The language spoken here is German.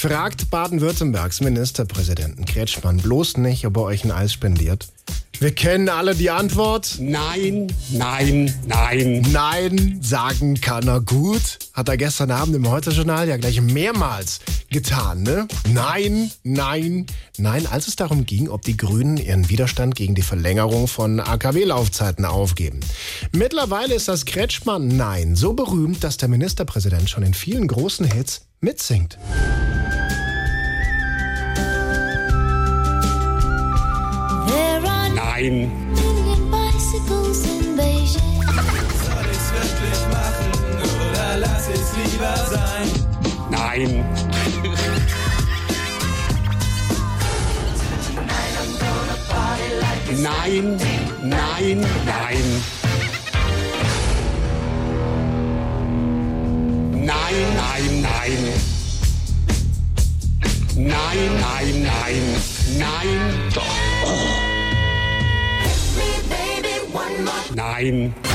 Fragt Baden-Württembergs Ministerpräsidenten Kretschmann bloß nicht, ob er euch ein Eis spendiert. Wir kennen alle die Antwort. Nein, nein, nein. Nein, sagen kann er gut. Hat er gestern Abend im Heute-Journal ja gleich mehrmals getan, ne? Nein, nein, nein, als es darum ging, ob die Grünen ihren Widerstand gegen die Verlängerung von AKW-Laufzeiten aufgeben. Mittlerweile ist das Kretschmann Nein so berühmt, dass der Ministerpräsident schon in vielen großen Hits mitsingt. Sein? Nein. Nein, nein, nein. Nein, nein, nein. Nein, nein, nein. Nein. Doch. Nein.